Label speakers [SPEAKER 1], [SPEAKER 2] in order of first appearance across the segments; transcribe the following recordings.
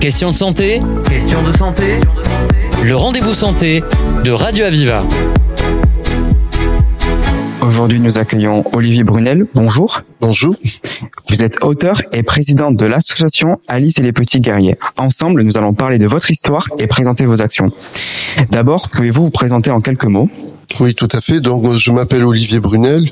[SPEAKER 1] Question de santé
[SPEAKER 2] Question de santé
[SPEAKER 1] Le rendez-vous santé de Radio Aviva.
[SPEAKER 3] Aujourd'hui, nous accueillons Olivier Brunel. Bonjour.
[SPEAKER 4] Bonjour.
[SPEAKER 3] Vous êtes auteur et président de l'association Alice et les petits guerriers. Ensemble, nous allons parler de votre histoire et présenter vos actions. D'abord, pouvez-vous vous présenter en quelques mots?
[SPEAKER 4] Oui, tout à fait. Donc, je m'appelle Olivier Brunel.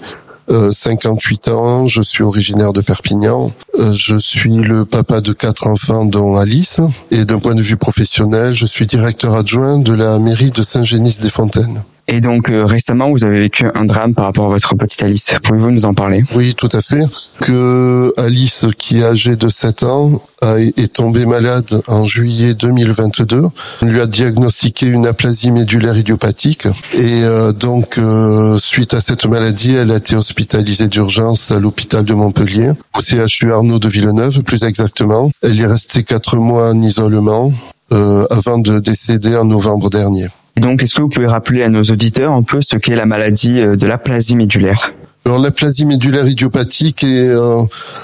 [SPEAKER 4] Euh, 58 ans, je suis originaire de Perpignan. Euh, je suis le papa de quatre enfants, dont Alice. Et d'un point de vue professionnel, je suis directeur adjoint de la mairie de Saint-Génis-des-Fontaines.
[SPEAKER 3] Et donc euh, récemment, vous avez vécu un drame par rapport à votre petite Alice. Pouvez-vous nous en parler?
[SPEAKER 4] Oui, tout à fait. Que Alice, qui est âgée de 7 ans, est tombée malade en juillet 2022. On lui a diagnostiqué une aplasie médulaire idiopathique. Et euh, donc, euh, suite à cette maladie, elle a été hospitalisée d'urgence à l'hôpital de Montpellier, au CHU Arnaud de Villeneuve, plus exactement. Elle est restée quatre mois en isolement euh, avant de décéder en novembre dernier.
[SPEAKER 3] Et donc, est-ce que vous pouvez rappeler à nos auditeurs un peu ce qu'est la maladie euh, de l'aplasie médulaire?
[SPEAKER 4] Alors l'aplasie médulaire idiopathique est euh,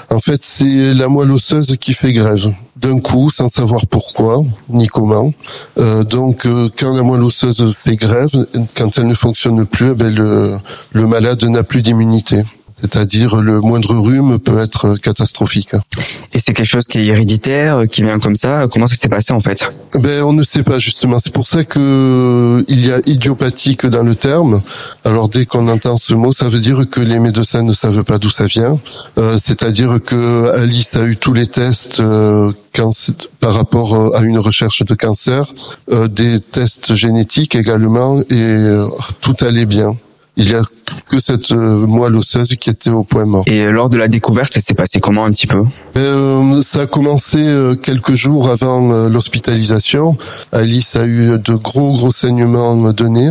[SPEAKER 4] en fait c'est la moelle osseuse qui fait grève d'un coup sans savoir pourquoi ni comment. Euh, donc euh, quand la moelle osseuse fait grève, quand elle ne fonctionne plus, eh ben, le, le malade n'a plus d'immunité. C'est-à-dire le moindre rhume peut être catastrophique.
[SPEAKER 3] Et c'est quelque chose qui est héréditaire, euh, qui vient comme ça. Comment ça s'est passé en fait?
[SPEAKER 4] Ben on ne sait pas justement. C'est pour ça que il y a idiopathique dans le terme. Alors dès qu'on entend ce mot, ça veut dire que les médecins ne savent pas d'où ça vient. Euh, C'est-à-dire que Alice a eu tous les tests euh, par rapport euh, à une recherche de cancer, euh, des tests génétiques également, et euh, tout allait bien. Il y a que cette euh, moelle osseuse qui était au point mort.
[SPEAKER 3] Et euh, lors de la découverte, ça s'est passé comment un petit peu?
[SPEAKER 4] Euh, ça a commencé euh, quelques jours avant l'hospitalisation. Alice a eu de gros gros saignements de nez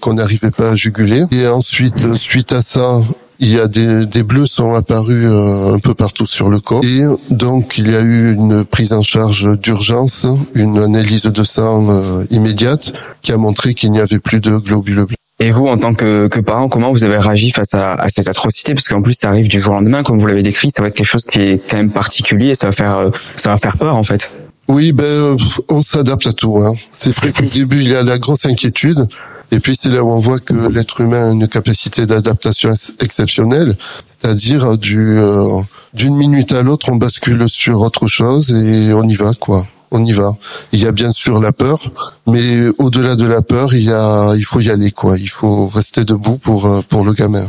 [SPEAKER 4] qu'on n'arrivait pas à juguler. Et ensuite, suite à ça, il y a des, des bleus sont apparus un peu partout sur le corps. Et donc, il y a eu une prise en charge d'urgence, une analyse de sang immédiate qui a montré qu'il n'y avait plus de globules blancs.
[SPEAKER 3] Et vous, en tant que, que parent, comment vous avez réagi face à, à cette atrocité Parce qu'en plus, ça arrive du jour au lendemain, comme vous l'avez décrit, ça va être quelque chose qui est quand même particulier, ça va faire, euh, ça va faire peur en fait.
[SPEAKER 4] Oui, ben euh, on s'adapte à tout. Hein. C'est vrai qu'au début il y a la grosse inquiétude, et puis c'est là où on voit que l'être humain a une capacité d'adaptation ex- exceptionnelle, c'est-à-dire du euh, d'une minute à l'autre on bascule sur autre chose et on y va quoi. On y va. Il y a bien sûr la peur, mais au-delà de la peur, il y a, il faut y aller quoi. Il faut rester debout pour euh, pour le gamin.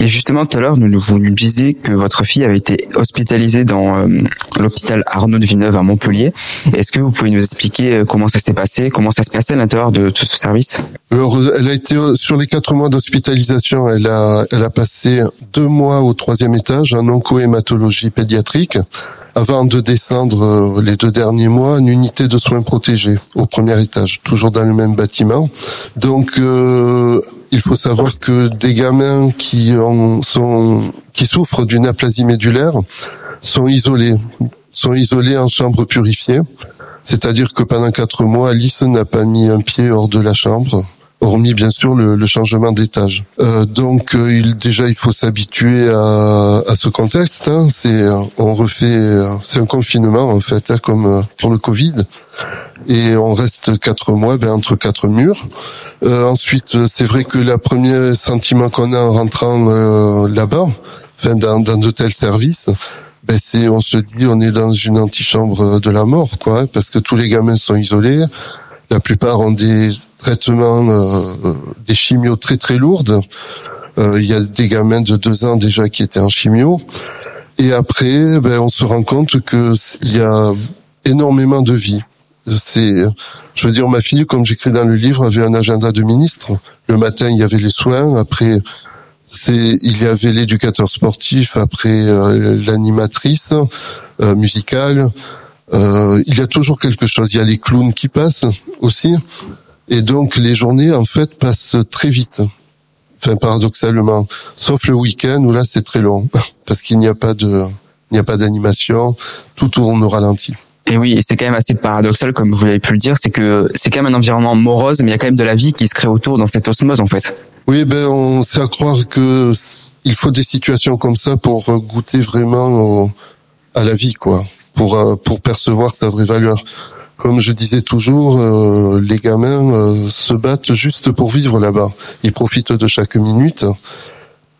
[SPEAKER 3] Et justement, tout à l'heure, nous vous nous disiez que votre fille avait été hospitalisée dans euh, l'hôpital Arnaud de Villeneuve à Montpellier. Est-ce que vous pouvez nous expliquer euh, comment ça s'est passé, comment ça se passait à l'intérieur de tout ce service?
[SPEAKER 4] Alors, elle a été sur les quatre mois d'hospitalisation, elle a, elle a passé deux mois au troisième étage en oncohématologie pédiatrique, avant de descendre euh, les deux derniers mois en unité de soins protégés au premier étage, toujours dans le même bâtiment. Donc, euh, il faut savoir que des gamins qui ont, sont, qui souffrent d'une aplasie médulaire sont isolés, sont isolés en chambre purifiée. C'est-à-dire que pendant quatre mois, Alice n'a pas mis un pied hors de la chambre, hormis bien sûr le, le changement d'étage. Euh, donc euh, il, déjà il faut s'habituer à, à ce contexte. hein. C'est euh, on refait, euh, c'est un confinement en fait, hein, comme pour le Covid, et on reste quatre mois ben, entre quatre murs. Euh, ensuite, c'est vrai que le premier sentiment qu'on a en rentrant euh, là-bas, enfin dans, dans de tels services, ben c'est on se dit on est dans une antichambre de la mort quoi hein, parce que tous les gamins sont isolés la plupart ont des traitements euh, des chimios très très lourdes. Euh, il y a des gamins de deux ans déjà qui étaient en chimio. Et après ben on se rend compte que il y a énormément de vie. C'est je veux dire ma fille comme j'écris dans le livre avait un agenda de ministre. Le matin il y avait les soins. Après c'est il y avait l'éducateur sportif. Après euh, l'animatrice euh, musicale. Euh, il y a toujours quelque chose. Il y a les clowns qui passent aussi et donc les journées en fait passent très vite enfin paradoxalement sauf le week-end où là c'est très long parce qu'il n'y a pas de il n'y a pas d'animation tout tourne au ralenti
[SPEAKER 3] Et oui, et c'est quand même assez paradoxal, comme vous l'avez pu le dire, c'est que c'est quand même un environnement morose, mais il y a quand même de la vie qui se crée autour dans cette osmose en fait.
[SPEAKER 4] Oui, ben on c'est à croire que il faut des situations comme ça pour euh, goûter vraiment au- à la vie, quoi. pour pour percevoir sa vraie valeur. Comme je disais toujours, les gamins se battent juste pour vivre là-bas. Ils profitent de chaque minute.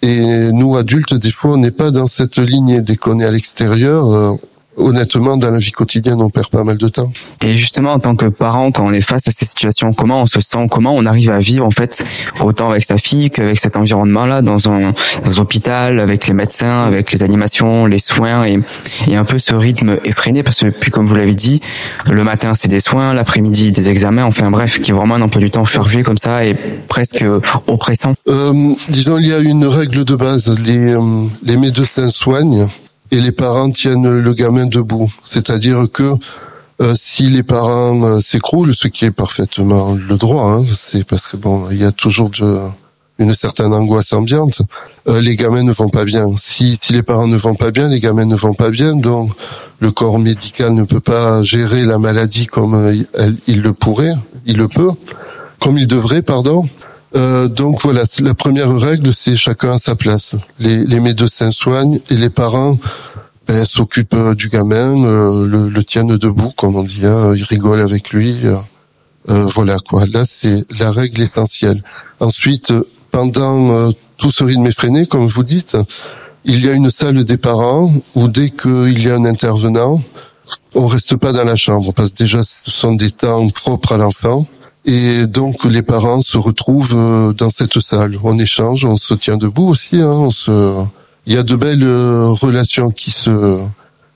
[SPEAKER 4] Et nous, adultes, des fois, on n'est pas dans cette ligne. Dès qu'on est à l'extérieur, honnêtement, dans la vie quotidienne, on perd pas mal de temps.
[SPEAKER 3] Et justement, en tant que parent, quand on est face à ces situations, comment on se sent, comment on arrive à vivre en fait autant avec sa fille qu'avec cet environnement-là, dans un, dans un hôpital, avec les médecins, avec les animations, les soins et, et un peu ce rythme effréné, parce que puis comme vous l'avez dit, le matin c'est des soins, l'après-midi des examens, enfin bref, qui est vraiment un emploi du temps chargé comme ça et presque oppressant.
[SPEAKER 4] Euh, disons, il y a une règle de base, les, euh, les médecins soignent et les parents tiennent le gamin debout. C'est-à-dire que euh, si les parents euh, s'écroulent, ce qui est parfaitement le droit, hein, c'est parce que bon, il y a toujours de, une certaine angoisse ambiante. Euh, les gamins ne vont pas bien. Si, si les parents ne vont pas bien, les gamins ne vont pas bien. Donc le corps médical ne peut pas gérer la maladie comme il, il le pourrait, il le peut, comme il devrait, pardon. Euh, donc voilà, la première règle, c'est chacun à sa place. Les, les médecins soignent et les parents ben, s'occupent euh, du gamin, euh, le, le, tiennent debout, comme on dit, hein, ils rigolent avec lui. voilà quoi. Là, c'est la règle essentielle. Ensuite, pendant tout ce rythme effréné, comme vous dites, il y a une salle des parents où dès qu'il y a un intervenant, on reste pas dans la chambre parce que déjà ce sont des temps propres à l'enfant. Et donc les parents se retrouvent euh, dans cette salle. On échange, on se tient debout aussi. Hein, on se... Il y a de belles euh, relations qui se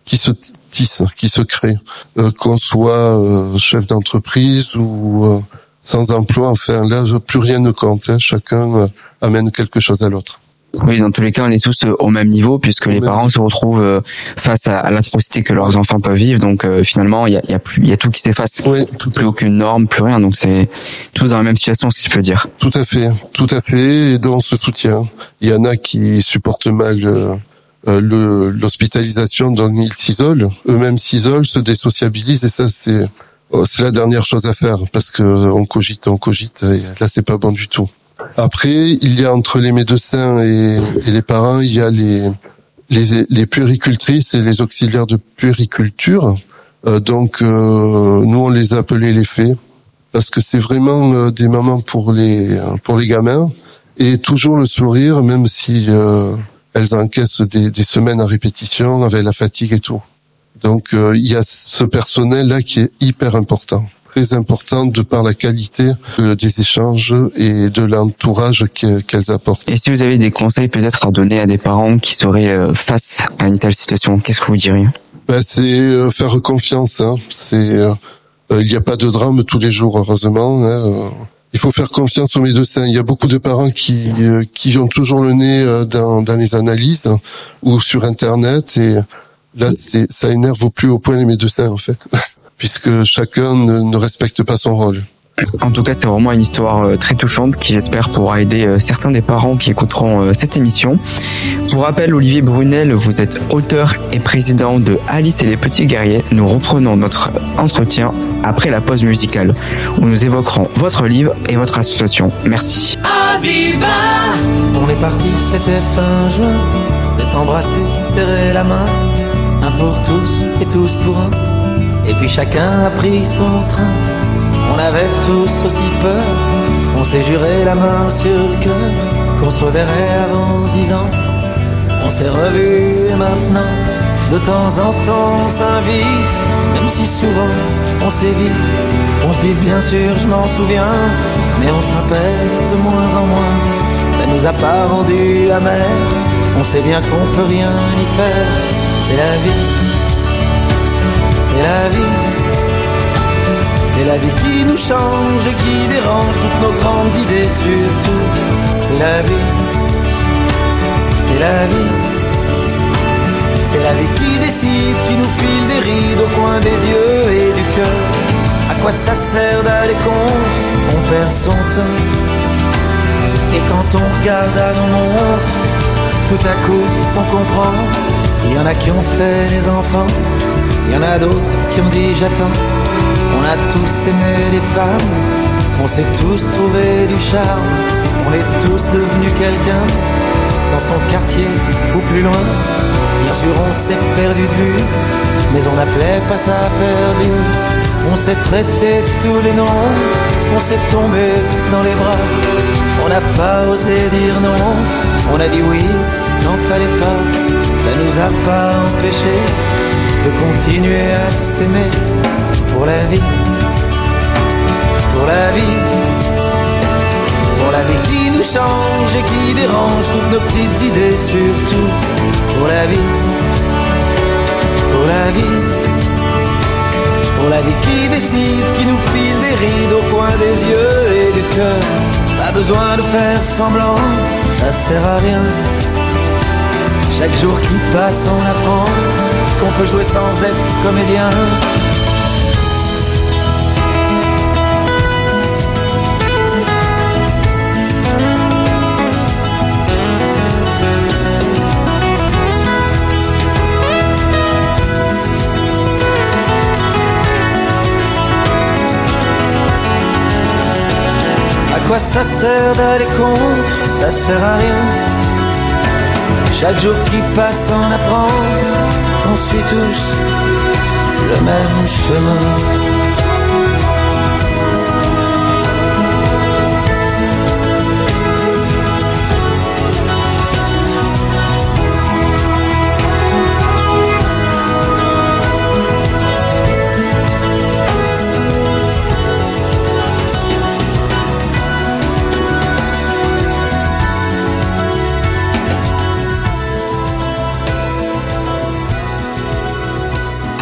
[SPEAKER 4] qui se tissent, qui se créent, euh, qu'on soit chef d'entreprise ou sans emploi. Enfin là, plus rien ne compte. Hein, chacun amène quelque chose à l'autre.
[SPEAKER 3] Oui, dans tous les cas, on est tous euh, au même niveau puisque les parents se retrouvent euh, face à, l'atrocité que leurs enfants peuvent vivre. Donc euh, finalement, il y a, y a, plus, il y a tout qui s'efface.
[SPEAKER 4] Oui,
[SPEAKER 3] plus aucune norme, plus rien. Donc c'est tous dans la même situation, si je peux dire.
[SPEAKER 4] Tout à fait, tout à fait. Et dans ce soutien, il y en a qui supportent mal. le l'hospitalisation donc ils s'isolent eux-mêmes s'isolent se désociabilisent et ça c'est oh, c'est la dernière chose à faire parce que on cogite on cogite et là c'est pas bon du tout après, il y a entre les médecins et, les parents, il y a les, les, les puéricultrices et les auxiliaires de puériculture. Euh, donc, euh, nous, on les appelait les fées parce que c'est vraiment euh, des mamans pour les pour les gamins et toujours le sourire, même si elles encaissent des, des, semaines à répétition avec la fatigue et tout. Donc, il y a ce personnel là qui est hyper important très importante de par la qualité euh, des échanges et de l'entourage qu'elles apportent.
[SPEAKER 3] Et si vous avez des conseils peut-être à donner à des parents qui seraient euh, face à une telle situation, qu'est-ce que vous diriez?
[SPEAKER 4] Ben, C'est euh, faire confiance. Hein. C'est il n'y a pas de drame tous les jours, heureusement. Hein. Il faut faire confiance aux médecins. Il y a beaucoup de parents qui qui ont toujours le nez dans, dans les analyses ou sur Internet et là, c'est ça énerve au plus haut point les médecins en fait. puisque chacun ne, respecte pas son rôle.
[SPEAKER 3] En tout cas, c'est vraiment une histoire euh, très touchante qui, j'espère, pourra aider euh, certains des parents qui écouteront euh, cette émission. Pour rappel, Olivier Brunel, vous êtes auteur et président de Alice et les Petits Guerriers. Nous reprenons notre entretien après la pause musicale où nous évoquerons votre livre et votre association. Merci.
[SPEAKER 2] On est parti, c'était fin juin. S'est embrassé, serré la main. Un pour tous et tous pour un. Et puis chacun a pris son train. On avait tous aussi peur. On s'est juré la main sur le cœur qu'on se reverrait avant dix ans. On s'est revus et maintenant, de temps en temps, on s'invite. Même si souvent on s'évite. On se dit bien sûr, je m'en souviens. Mais on se rappelle de moins en moins. Ça nous a pas rendu amers. On sait bien qu'on peut rien y faire. C'est la vie c'est la vie. C'est la vie qui nous change et qui dérange toutes nos grandes idées surtout. C'est la vie. C'est la vie. C'est la vie qui décide, qui nous file des rides au coin des yeux et du cœur. À quoi ça sert d'aller contre On perd son temps? Et quand on regarde à nos montres, tout à coup on comprend. Il y en a qui ont fait des enfants y en a d'autres qui ont dit j'attends. On a tous aimé les femmes, on s'est tous trouvé du charme. On est tous devenus quelqu'un dans son quartier ou plus loin. Bien sûr, on s'est perdu de vue, mais on n'appelait pas ça perdu. On s'est traité tous les noms, on s'est tombé dans les bras. On n'a pas osé dire non, on a dit oui n'en fallait pas. Ça nous a pas empêché de continuer à s'aimer pour la vie, pour la vie, pour la vie qui nous change et qui dérange toutes nos petites idées, surtout pour la vie, pour la vie. Pour la vie qui décide, qui nous file des rides au coin des yeux et du cœur. Pas besoin de faire semblant, ça sert à rien. Chaque jour qui passe, on apprend qu'on peut jouer sans être comédien. Quoi ça sert d'aller contre? Ça sert à rien. Chaque jour qui passe, on apprend qu'on suit tous le même chemin.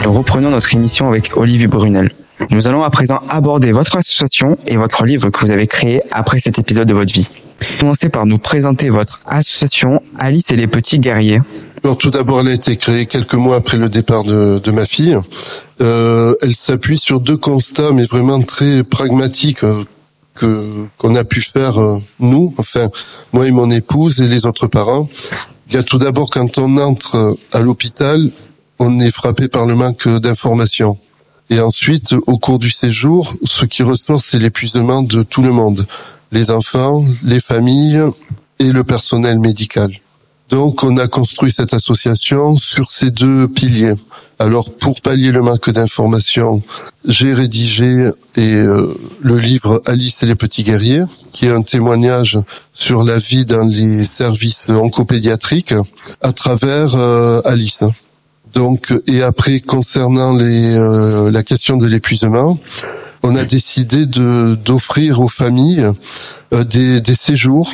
[SPEAKER 3] Reprenons notre émission avec Olivier Brunel. Nous allons à présent aborder votre association et votre livre que vous avez créé après cet épisode de votre vie. Commencez par nous présenter votre association Alice et les petits guerriers.
[SPEAKER 4] Alors tout d'abord, elle a été créée quelques mois après le départ de, de ma fille. Euh, elle s'appuie sur deux constats, mais vraiment très pragmatiques euh, que qu'on a pu faire euh, nous, enfin moi et mon épouse et les autres parents. Il y a tout d'abord quand on entre à l'hôpital, on est frappé par le manque d'informations. Et ensuite, au cours du séjour, ce qui ressort, c'est l'épuisement de tout le monde, les enfants, les familles et le personnel médical. Donc, on a construit cette association sur ces deux piliers. Alors, pour pallier le manque d'informations, j'ai rédigé euh, le livre Alice et les petits guerriers, qui est un témoignage sur la vie dans les services oncopédiatriques à travers euh, Alice. Donc, et après, concernant les, euh, la question de l'épuisement, on a décidé de d'offrir aux familles euh, des, des séjours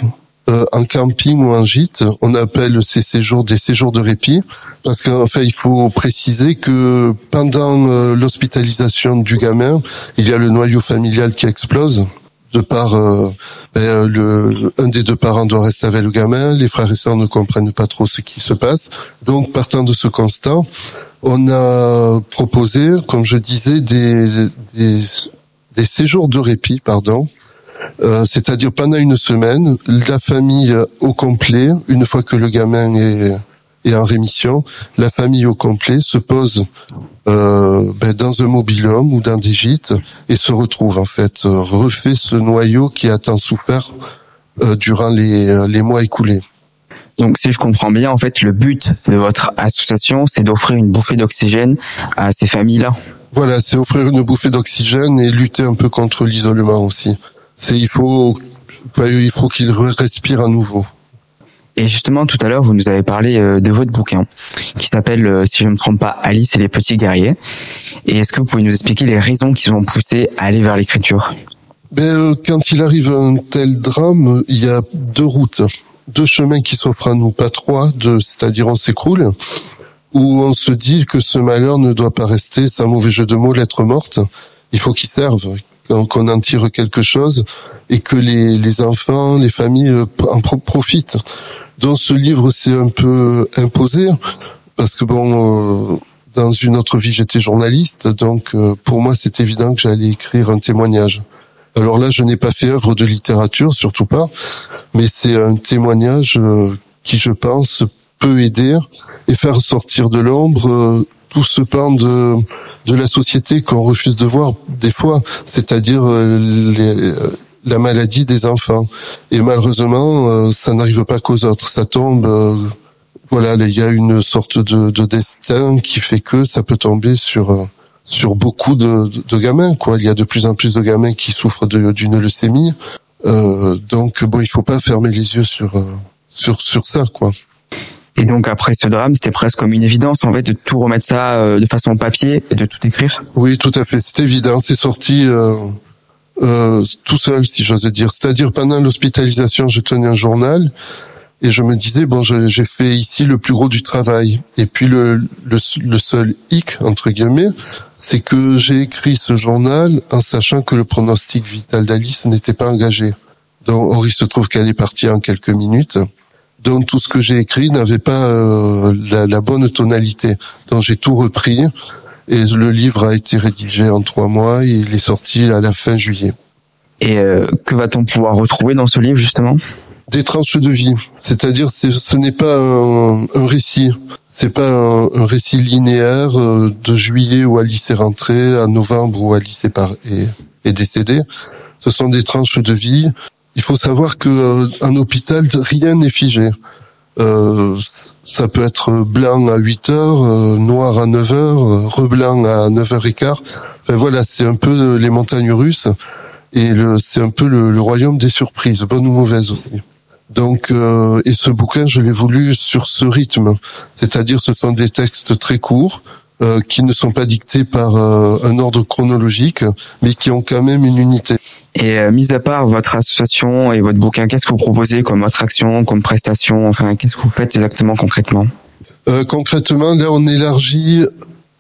[SPEAKER 4] euh, en camping ou en gîte. On appelle ces séjours des séjours de répit parce qu'enfin, il faut préciser que pendant l'hospitalisation du gamin, il y a le noyau familial qui explose de par euh, ben, le un des deux parents doit rester avec le gamin, les frères et sœurs ne comprennent pas trop ce qui se passe. Donc partant de ce constat, on a proposé, comme je disais, des des, des séjours de répit, pardon, euh, c'est-à-dire pendant une semaine, la famille au complet, une fois que le gamin est, est en rémission, la famille au complet se pose euh, ben, dans un mobilhome ou dans des gîtes et se retrouve en fait, euh, refait ce noyau qui a tant souffert euh, durant les, les mois écoulés.
[SPEAKER 3] Donc, si je comprends bien, en fait, le but de votre association, c'est d'offrir une bouffée d'oxygène à ces familles-là.
[SPEAKER 4] Voilà, c'est offrir une bouffée d'oxygène et lutter un peu contre l'isolement aussi. C'est il faut il faut qu'il respire à nouveau.
[SPEAKER 3] Et justement, tout à l'heure, vous nous avez parlé euh, de votre bouquin, qui s'appelle, euh, si je ne me trompe pas, Alice et les petits guerriers. Et est-ce que vous pouvez nous expliquer les raisons qui ont poussé à aller vers l'écriture?
[SPEAKER 4] Ben, euh, quand il arrive un tel drame, il y a deux routes, deux chemins qui s'offrent à nous, pas trois, c'est-à-dire on s'écroule, où on se dit que ce malheur ne doit pas rester, c'est un mauvais jeu de mots, lettre morte. Il faut qu'il serve, qu'on en tire quelque chose et que les, les enfants, les familles en profitent. Donc ce livre s'est un peu imposé parce que bon, euh, dans une autre vie j'étais journaliste, donc euh, pour moi c'est évident que j'allais écrire un témoignage. Alors là je n'ai pas fait œuvre de littérature, surtout pas, mais c'est un témoignage euh, qui je pense peut aider et faire sortir de l'ombre tout ce pan de de la société qu'on refuse de voir des fois, c'est-à-dire les la maladie des enfants. Et malheureusement, euh, ça n'arrive pas qu'aux autres. Ça tombe, euh, voilà, il y a une sorte de, de, destin qui fait que ça peut tomber sur euh, sur beaucoup de, de, gamins. Quoi, il y a de plus en plus de gamins qui souffrent d'une leucémie. Euh, donc bon, il faut pas fermer les yeux sur sur sur ça, quoi.
[SPEAKER 3] Et donc après ce drame, c'était presque comme une évidence en fait de tout remettre ça euh, de façon papier et de tout écrire?
[SPEAKER 4] Oui, tout à fait. C'est évident. C'est sorti euh, euh, tout seul, si j'ose dire. C'est-à-dire pendant l'hospitalisation, je tenais un journal et je me disais bon, j'ai fait ici le plus gros du travail. Et puis le le, le seul hic entre guillemets, c'est que j'ai écrit ce journal en sachant que le pronostic vital d'Alice n'était pas engagé. Donc, or il se trouve qu'elle est partie en quelques minutes. Donc tout ce que j'ai écrit n'avait pas euh, la, la, bonne tonalité. Donc j'ai tout repris et le livre a été rédigé en trois mois et il est sorti à la fin juillet.
[SPEAKER 3] Et euh, que va-t-on pouvoir retrouver dans ce livre justement?
[SPEAKER 4] Des tranches de vie, c'est-à-dire ce n'est pas un, un récit, c'est pas un, un, récit linéaire euh, de juillet où Alice est rentrée, à novembre où Alice est, par, est, est décédée. Ce sont des tranches de vie il faut savoir que euh, un hôpital, rien n'est figé. Euh, ça peut être blanc à 8 heures, euh, noir à 9 heures, reblanc à 9 heures et quart. Enfin, voilà, c'est un peu les montagnes russes et c'est un peu le, royaume des surprises, bonnes ou mauvaises aussi. Donc, euh, et ce bouquin, je l'ai voulu sur ce rythme, c'est-à-dire ce sont des textes très courts qui ne sont pas dictés par un ordre chronologique, mais qui ont quand même une unité.
[SPEAKER 3] Et euh, mis à part votre association et votre bouquin, qu'est-ce que vous proposez comme attraction, comme prestation? Enfin, qu'est-ce que vous faites exactement concrètement?
[SPEAKER 4] Euh, Concrètement, là, on élargit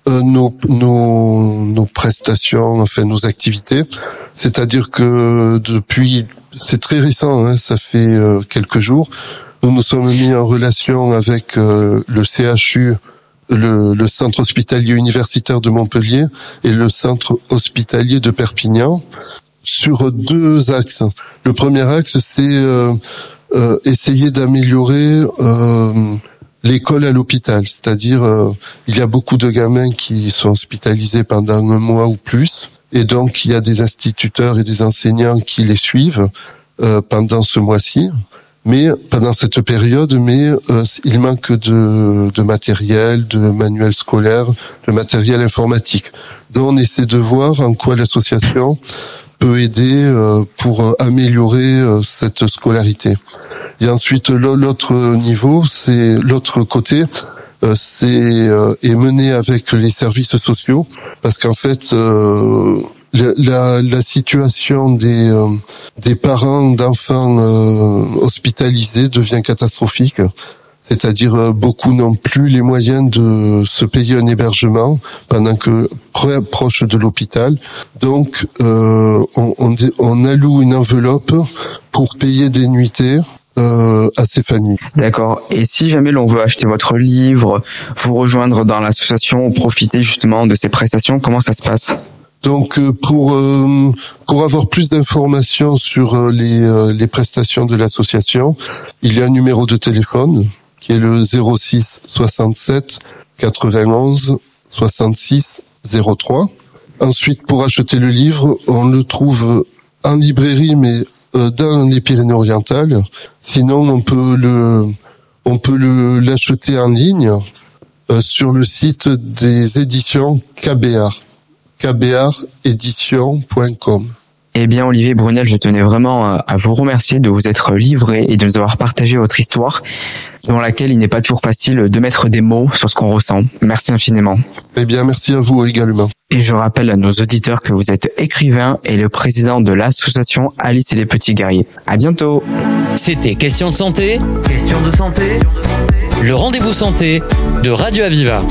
[SPEAKER 4] euh, nos, nos, nos prestations, enfin nos activités. C'est-à-dire que depuis, c'est très récent, hein, ça fait euh, quelques jours, nous nous sommes mis en relation avec euh, le CHU, le, le, centre hospitalier universitaire de Montpellier et le centre hospitalier de Perpignan sur deux axes. Le premier axe, c'est euh, euh, essayer d'améliorer euh, l'école à l'hôpital, c'est-à-dire il y a beaucoup de gamins qui sont hospitalisés pendant un mois ou plus, et donc il y a des instituteurs et des enseignants qui les suivent pendant ce mois-ci. Mais pendant cette période, mais il manque de, de matériel, de manuels scolaires, de matériel informatique. Donc on essaie de voir en quoi l'association peut aider euh, pour euh, améliorer euh, cette scolarité. Et ensuite l'autre niveau, c'est l'autre côté, c'est est mené avec les services sociaux parce qu'en fait la, la, situation des des parents d'enfants hospitalisés devient catastrophique c'est-à-dire euh, beaucoup n'ont plus les moyens de se payer un hébergement pendant que proche de l'hôpital. Donc euh, on, on, on, alloue une enveloppe pour payer des nuitées euh, à ces familles.
[SPEAKER 3] D'accord. Et si jamais l'on veut acheter votre livre, vous rejoindre dans l'association ou profiter justement de ces prestations, comment ça se passe?
[SPEAKER 4] Donc euh, pour euh, pour avoir plus d'informations sur les, les prestations de l'association, il y a un numéro de téléphone qui est le 06 67 91 66 03. Ensuite, pour acheter le livre, on le trouve en librairie, mais euh, dans les Pyrénées-Orientales. Sinon, on peut le, on peut le l'acheter en ligne euh, sur le site des éditions KBR, kbrédition.com.
[SPEAKER 3] Eh bien, Olivier Brunel, je tenais vraiment à vous remercier de vous être livré et de nous avoir partagé votre histoire dans laquelle il n'est pas toujours facile de mettre des mots sur ce qu'on ressent. Merci infiniment.
[SPEAKER 4] Eh bien, merci à vous également.
[SPEAKER 3] Et je rappelle à nos auditeurs que vous êtes écrivain et le président de l'association Alice et les Petits Guerriers. À bientôt.
[SPEAKER 1] C'était Question de santé. Question de santé. Le rendez-vous santé de Radio Aviva.